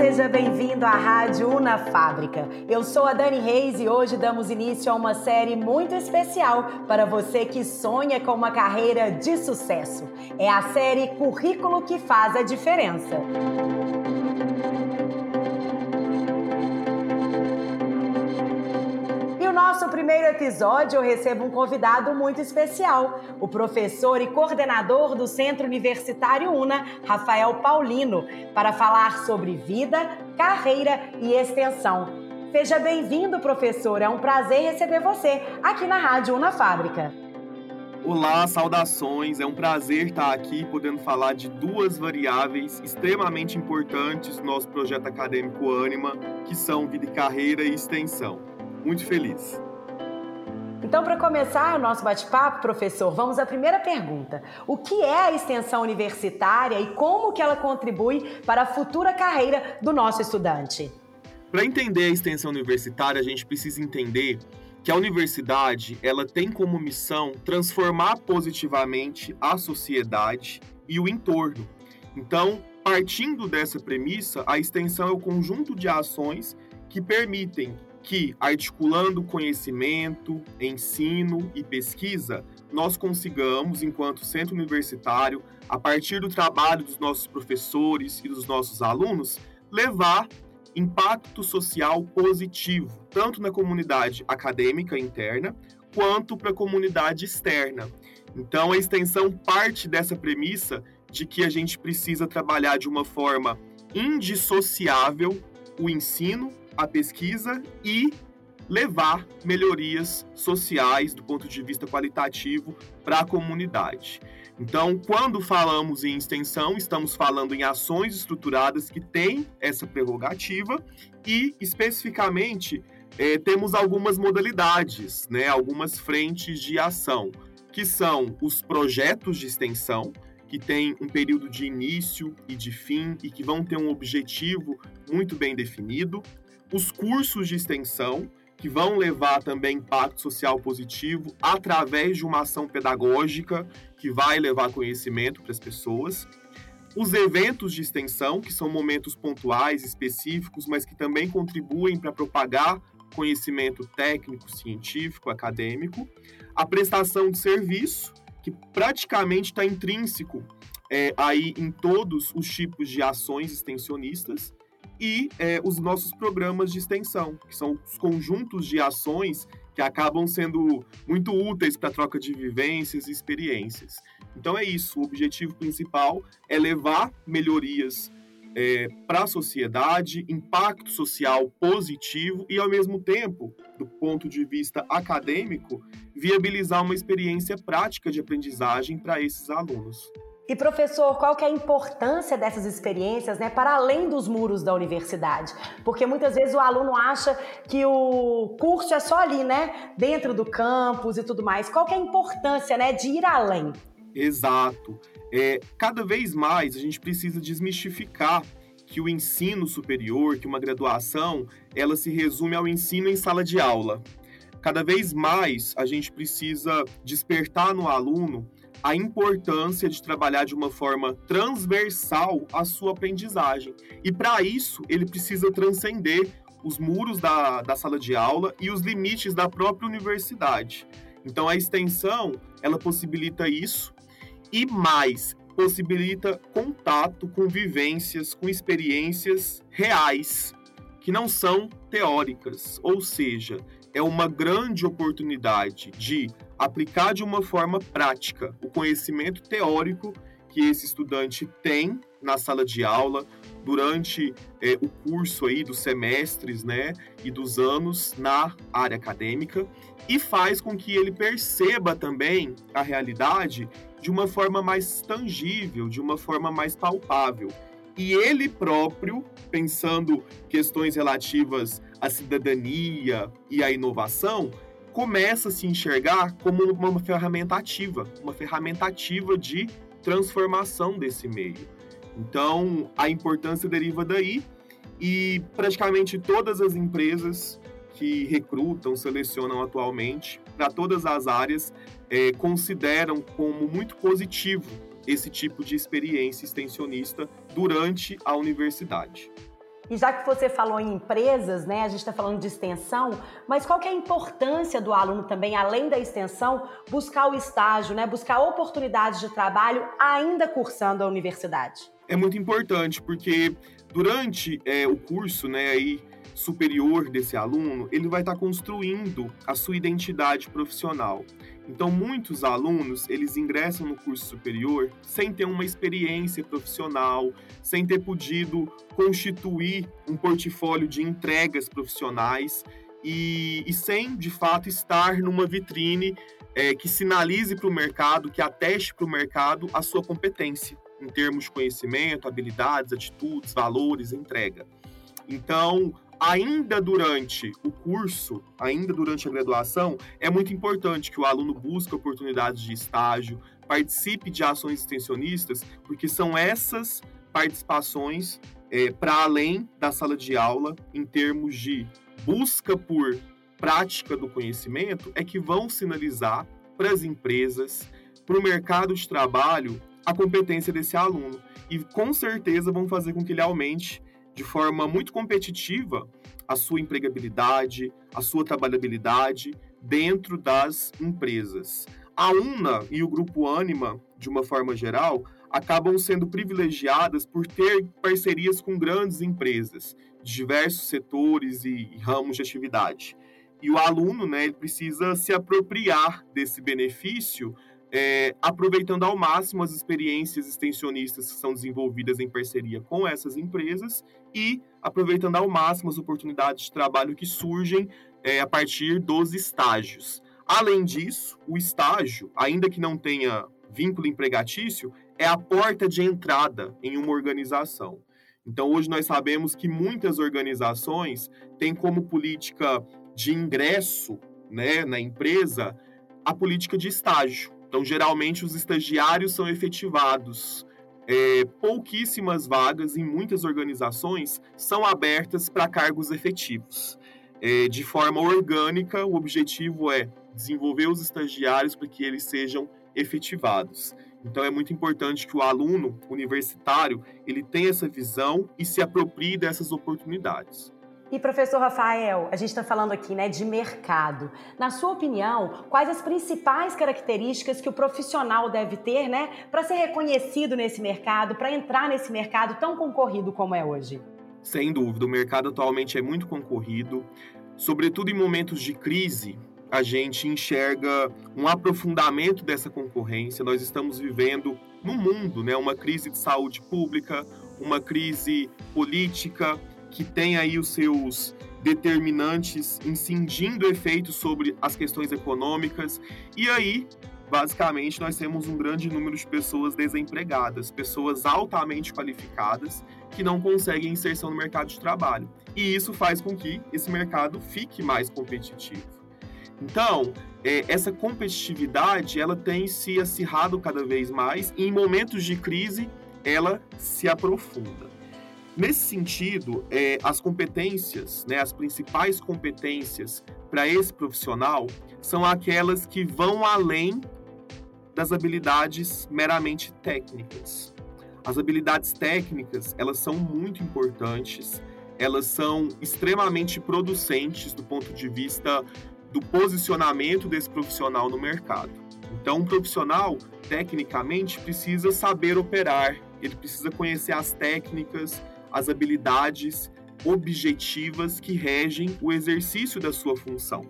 seja bem-vindo à Rádio Una Fábrica. Eu sou a Dani Reis e hoje damos início a uma série muito especial para você que sonha com uma carreira de sucesso. É a série Currículo que faz a diferença. Nosso primeiro episódio, eu recebo um convidado muito especial, o professor e coordenador do Centro Universitário UNA, Rafael Paulino, para falar sobre vida, carreira e extensão. Seja bem-vindo, professor. É um prazer receber você aqui na Rádio Una Fábrica. Olá, saudações. É um prazer estar aqui podendo falar de duas variáveis extremamente importantes do nosso projeto acadêmico Anima, que são vida e carreira e extensão muito feliz. Então, para começar o nosso bate-papo, professor, vamos à primeira pergunta. O que é a extensão universitária e como que ela contribui para a futura carreira do nosso estudante? Para entender a extensão universitária, a gente precisa entender que a universidade ela tem como missão transformar positivamente a sociedade e o entorno. Então, partindo dessa premissa, a extensão é o conjunto de ações que permitem que, articulando conhecimento, ensino e pesquisa, nós consigamos, enquanto centro universitário, a partir do trabalho dos nossos professores e dos nossos alunos, levar impacto social positivo, tanto na comunidade acadêmica interna, quanto para a comunidade externa. Então, a extensão parte dessa premissa de que a gente precisa trabalhar de uma forma indissociável o ensino a pesquisa e levar melhorias sociais do ponto de vista qualitativo para a comunidade. Então, quando falamos em extensão, estamos falando em ações estruturadas que têm essa prerrogativa e, especificamente, é, temos algumas modalidades, né, algumas frentes de ação, que são os projetos de extensão, que têm um período de início e de fim e que vão ter um objetivo muito bem definido os cursos de extensão, que vão levar também impacto social positivo através de uma ação pedagógica que vai levar conhecimento para as pessoas. Os eventos de extensão, que são momentos pontuais, específicos, mas que também contribuem para propagar conhecimento técnico, científico, acadêmico. A prestação de serviço, que praticamente está intrínseco é, aí em todos os tipos de ações extensionistas e é, os nossos programas de extensão, que são os conjuntos de ações que acabam sendo muito úteis para a troca de vivências e experiências. Então é isso, o objetivo principal é levar melhorias é, para a sociedade, impacto social positivo e, ao mesmo tempo, do ponto de vista acadêmico, viabilizar uma experiência prática de aprendizagem para esses alunos. E professor, qual que é a importância dessas experiências, né, para além dos muros da universidade? Porque muitas vezes o aluno acha que o curso é só ali, né, dentro do campus e tudo mais. Qual que é a importância, né, de ir além? Exato. É, cada vez mais a gente precisa desmistificar que o ensino superior, que uma graduação, ela se resume ao ensino em sala de aula. Cada vez mais a gente precisa despertar no aluno a importância de trabalhar de uma forma transversal a sua aprendizagem. E para isso, ele precisa transcender os muros da, da sala de aula e os limites da própria universidade. Então, a extensão, ela possibilita isso e mais, possibilita contato com vivências, com experiências reais, que não são teóricas, ou seja, é uma grande oportunidade de aplicar de uma forma prática o conhecimento teórico que esse estudante tem na sala de aula durante é, o curso aí dos semestres, né, e dos anos na área acadêmica e faz com que ele perceba também a realidade de uma forma mais tangível, de uma forma mais palpável. E ele próprio, pensando questões relativas à cidadania e à inovação, começa a se enxergar como uma ferramenta ativa, uma ferramenta ativa de transformação desse meio. Então, a importância deriva daí e praticamente todas as empresas que recrutam, selecionam atualmente para todas as áreas é, consideram como muito positivo esse tipo de experiência extensionista durante a universidade. E já que você falou em empresas, né, a gente está falando de extensão, mas qual que é a importância do aluno também, além da extensão, buscar o estágio, né, buscar oportunidades de trabalho ainda cursando a universidade? É muito importante, porque durante é, o curso, né, aí, superior desse aluno, ele vai estar tá construindo a sua identidade profissional. Então, muitos alunos, eles ingressam no curso superior sem ter uma experiência profissional, sem ter podido constituir um portfólio de entregas profissionais e, e sem, de fato, estar numa vitrine é, que sinalize para o mercado, que ateste para o mercado a sua competência em termos de conhecimento, habilidades, atitudes, valores, entrega. Então, ainda durante o curso, ainda durante a graduação, é muito importante que o aluno busque oportunidades de estágio, participe de ações extensionistas, porque são essas participações é, para além da sala de aula, em termos de busca por prática do conhecimento, é que vão sinalizar para as empresas, para o mercado de trabalho, a competência desse aluno. E com certeza vão fazer com que ele aumente de forma muito competitiva a sua empregabilidade, a sua trabalhabilidade dentro das empresas. A UNA e o grupo Anima, de uma forma geral, acabam sendo privilegiadas por ter parcerias com grandes empresas de diversos setores e ramos de atividade. E o aluno, né, ele precisa se apropriar desse benefício é, aproveitando ao máximo as experiências extensionistas que são desenvolvidas em parceria com essas empresas e aproveitando ao máximo as oportunidades de trabalho que surgem é, a partir dos estágios. Além disso, o estágio, ainda que não tenha vínculo empregatício, é a porta de entrada em uma organização. Então, hoje nós sabemos que muitas organizações têm como política de ingresso né, na empresa a política de estágio. Então, geralmente, os estagiários são efetivados. É, pouquíssimas vagas em muitas organizações são abertas para cargos efetivos. É, de forma orgânica, o objetivo é desenvolver os estagiários para que eles sejam efetivados. Então é muito importante que o aluno universitário ele tenha essa visão e se aproprie dessas oportunidades. E professor Rafael, a gente está falando aqui né, de mercado. Na sua opinião, quais as principais características que o profissional deve ter né, para ser reconhecido nesse mercado, para entrar nesse mercado tão concorrido como é hoje? Sem dúvida, o mercado atualmente é muito concorrido, sobretudo em momentos de crise. A gente enxerga um aprofundamento dessa concorrência. Nós estamos vivendo no mundo né, uma crise de saúde pública, uma crise política, que tem aí os seus determinantes incidindo efeitos sobre as questões econômicas. E aí, basicamente, nós temos um grande número de pessoas desempregadas, pessoas altamente qualificadas que não conseguem inserção no mercado de trabalho. E isso faz com que esse mercado fique mais competitivo. Então, é, essa competitividade ela tem se acirrado cada vez mais e em momentos de crise ela se aprofunda. Nesse sentido, é, as competências, né, as principais competências para esse profissional são aquelas que vão além das habilidades meramente técnicas. As habilidades técnicas, elas são muito importantes, elas são extremamente producentes do ponto de vista do posicionamento desse profissional no mercado. Então, um profissional, tecnicamente, precisa saber operar, ele precisa conhecer as técnicas, as habilidades objetivas que regem o exercício da sua função.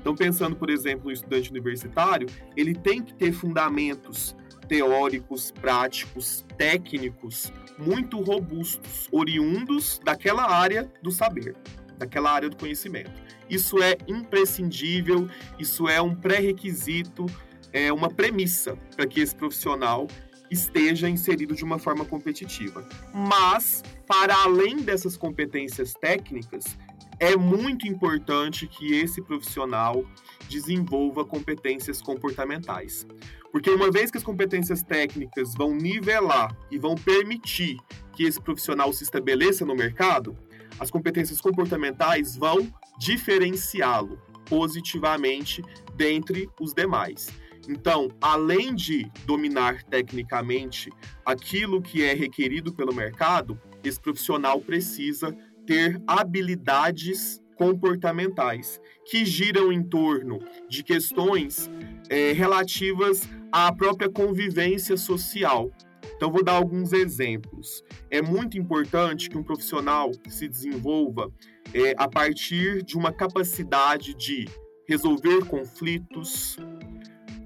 Então, pensando, por exemplo, no estudante universitário, ele tem que ter fundamentos teóricos, práticos, técnicos muito robustos, oriundos daquela área do saber, daquela área do conhecimento. Isso é imprescindível, isso é um pré-requisito, é uma premissa para que esse profissional esteja inserido de uma forma competitiva. Mas, para além dessas competências técnicas, é muito importante que esse profissional desenvolva competências comportamentais. Porque uma vez que as competências técnicas vão nivelar e vão permitir que esse profissional se estabeleça no mercado, as competências comportamentais vão diferenciá-lo positivamente dentre os demais. Então, além de dominar tecnicamente aquilo que é requerido pelo mercado, esse profissional precisa ter habilidades comportamentais que giram em torno de questões é, relativas à própria convivência social. Então, vou dar alguns exemplos. É muito importante que um profissional se desenvolva é, a partir de uma capacidade de resolver conflitos,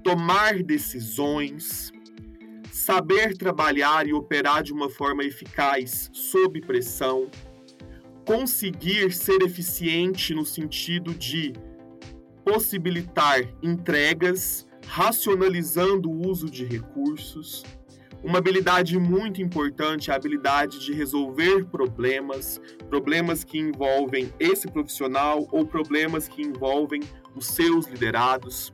tomar decisões, saber trabalhar e operar de uma forma eficaz sob pressão, conseguir ser eficiente no sentido de possibilitar entregas, racionalizando o uso de recursos. Uma habilidade muito importante é a habilidade de resolver problemas, problemas que envolvem esse profissional ou problemas que envolvem os seus liderados.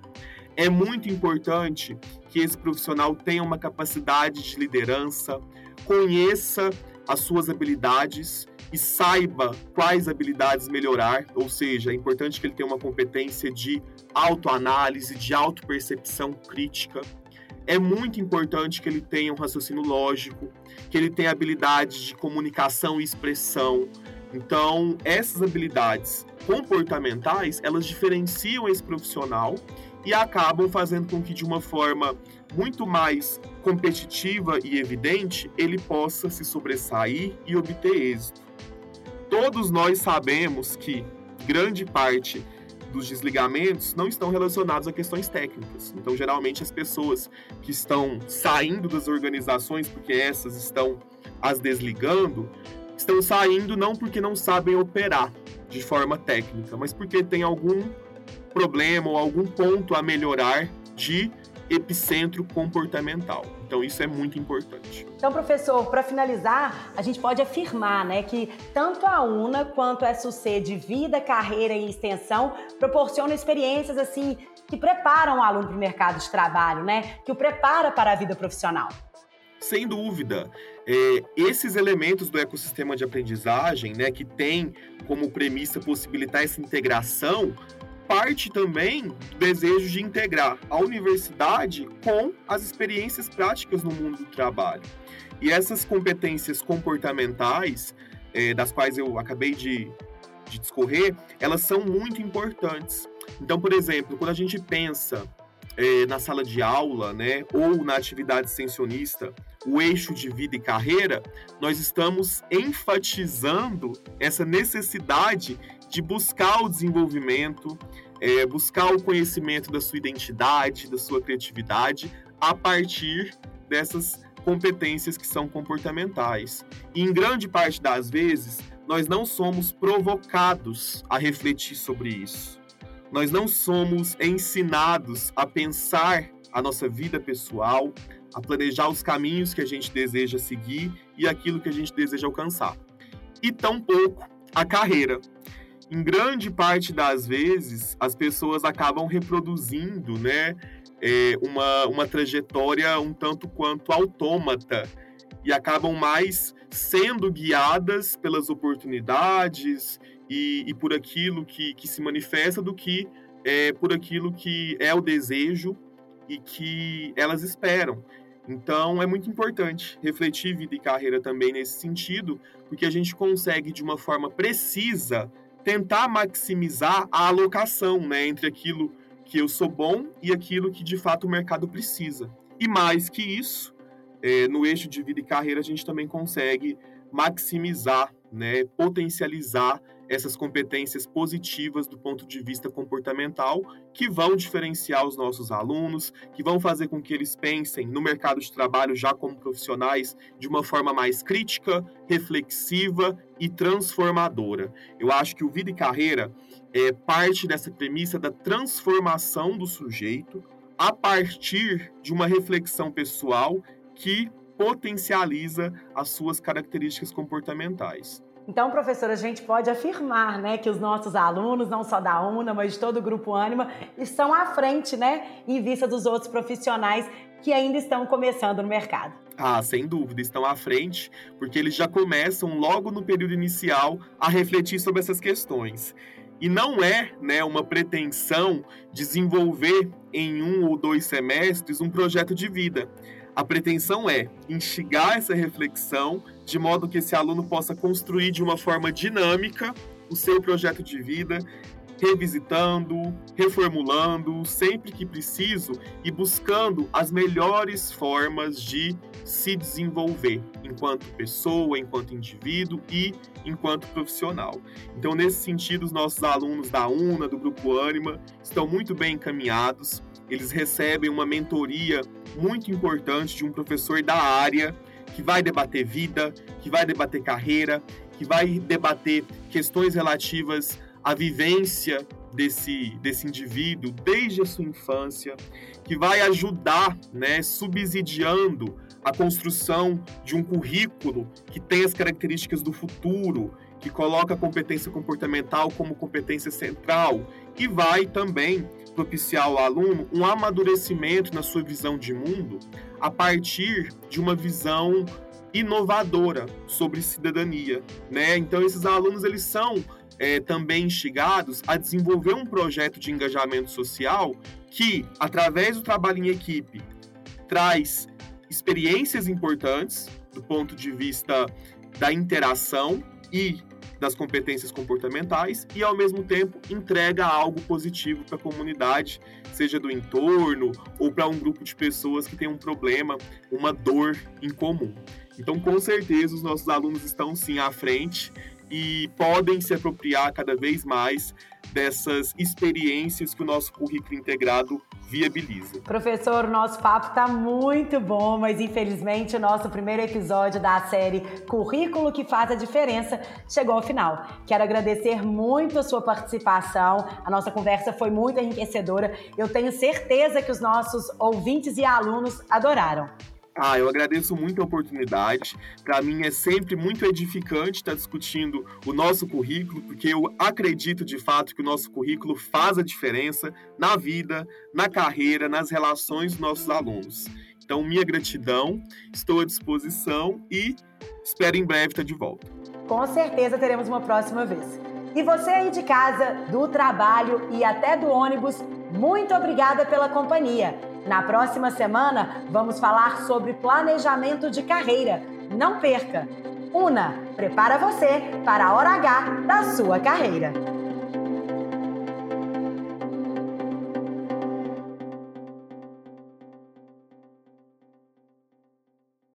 É muito importante que esse profissional tenha uma capacidade de liderança, conheça as suas habilidades e saiba quais habilidades melhorar, ou seja, é importante que ele tenha uma competência de autoanálise, de autopercepção crítica. É muito importante que ele tenha um raciocínio lógico, que ele tenha habilidade de comunicação e expressão. Então, essas habilidades comportamentais, elas diferenciam esse profissional e acabam fazendo com que de uma forma muito mais competitiva e evidente ele possa se sobressair e obter êxito. Todos nós sabemos que grande parte dos desligamentos não estão relacionados a questões técnicas. Então, geralmente, as pessoas que estão saindo das organizações, porque essas estão as desligando, estão saindo não porque não sabem operar de forma técnica, mas porque tem algum problema ou algum ponto a melhorar de epicentro comportamental. Então isso é muito importante. Então, professor, para finalizar, a gente pode afirmar, né, que tanto a UNA quanto a SUC de vida, carreira e extensão proporcionam experiências assim que preparam o aluno para o mercado de trabalho, né, que o prepara para a vida profissional. Sem dúvida, é, esses elementos do ecossistema de aprendizagem, né, que tem como premissa possibilitar essa integração, parte também do desejo de integrar a universidade com as experiências práticas no mundo do trabalho. E essas competências comportamentais, é, das quais eu acabei de, de discorrer, elas são muito importantes. Então, por exemplo, quando a gente pensa é, na sala de aula, né, ou na atividade extensionista, o eixo de vida e carreira, nós estamos enfatizando essa necessidade de buscar o desenvolvimento, é, buscar o conhecimento da sua identidade, da sua criatividade, a partir dessas competências que são comportamentais. E em grande parte das vezes, nós não somos provocados a refletir sobre isso. Nós não somos ensinados a pensar a nossa vida pessoal, a planejar os caminhos que a gente deseja seguir e aquilo que a gente deseja alcançar. E tampouco a carreira em grande parte das vezes, as pessoas acabam reproduzindo, né, é, uma, uma trajetória um tanto quanto autômata e acabam mais sendo guiadas pelas oportunidades e, e por aquilo que, que se manifesta do que é, por aquilo que é o desejo e que elas esperam. Então é muito importante refletir vida e carreira também nesse sentido, porque a gente consegue de uma forma precisa tentar maximizar a alocação né, entre aquilo que eu sou bom e aquilo que de fato o mercado precisa. E mais que isso, é, no eixo de vida e carreira, a gente também consegue maximizar, né, potencializar essas competências positivas do ponto de vista comportamental que vão diferenciar os nossos alunos, que vão fazer com que eles pensem no mercado de trabalho já como profissionais de uma forma mais crítica, reflexiva e transformadora. Eu acho que o Vida e Carreira é parte dessa premissa da transformação do sujeito a partir de uma reflexão pessoal que potencializa as suas características comportamentais. Então, professora, a gente pode afirmar, né, que os nossos alunos, não só da UNA, mas de todo o grupo Anima, estão à frente, né, em vista dos outros profissionais que ainda estão começando no mercado. Ah, sem dúvida, estão à frente, porque eles já começam logo no período inicial a refletir sobre essas questões. E não é né, uma pretensão desenvolver em um ou dois semestres um projeto de vida. A pretensão é instigar essa reflexão de modo que esse aluno possa construir de uma forma dinâmica o seu projeto de vida, revisitando, reformulando sempre que preciso e buscando as melhores formas de se desenvolver enquanto pessoa, enquanto indivíduo e enquanto profissional. Então, nesse sentido, os nossos alunos da UNA, do Grupo Anima, estão muito bem encaminhados. Eles recebem uma mentoria muito importante de um professor da área que vai debater vida, que vai debater carreira, que vai debater questões relativas à vivência desse, desse indivíduo desde a sua infância, que vai ajudar, né, subsidiando a construção de um currículo que tem as características do futuro, que coloca a competência comportamental como competência central e vai também propiciar ao aluno um amadurecimento na sua visão de mundo a partir de uma visão inovadora sobre cidadania, né? Então esses alunos eles são é, também instigados a desenvolver um projeto de engajamento social que, através do trabalho em equipe, traz experiências importantes do ponto de vista da interação e das competências comportamentais e, ao mesmo tempo, entrega algo positivo para a comunidade, seja do entorno ou para um grupo de pessoas que tem um problema, uma dor em comum. Então, com certeza, os nossos alunos estão sim à frente e podem se apropriar cada vez mais dessas experiências que o nosso currículo integrado viabiliza. Professor, nosso papo está muito bom, mas infelizmente o nosso primeiro episódio da série Currículo que faz a diferença chegou ao final. Quero agradecer muito a sua participação. A nossa conversa foi muito enriquecedora. Eu tenho certeza que os nossos ouvintes e alunos adoraram. Ah, eu agradeço muito a oportunidade. Para mim é sempre muito edificante estar discutindo o nosso currículo, porque eu acredito de fato que o nosso currículo faz a diferença na vida, na carreira, nas relações dos nossos alunos. Então, minha gratidão, estou à disposição e espero em breve estar de volta. Com certeza teremos uma próxima vez. E você aí de casa, do trabalho e até do ônibus, muito obrigada pela companhia. Na próxima semana, vamos falar sobre planejamento de carreira. Não perca! Una, prepara você para a hora H da sua carreira.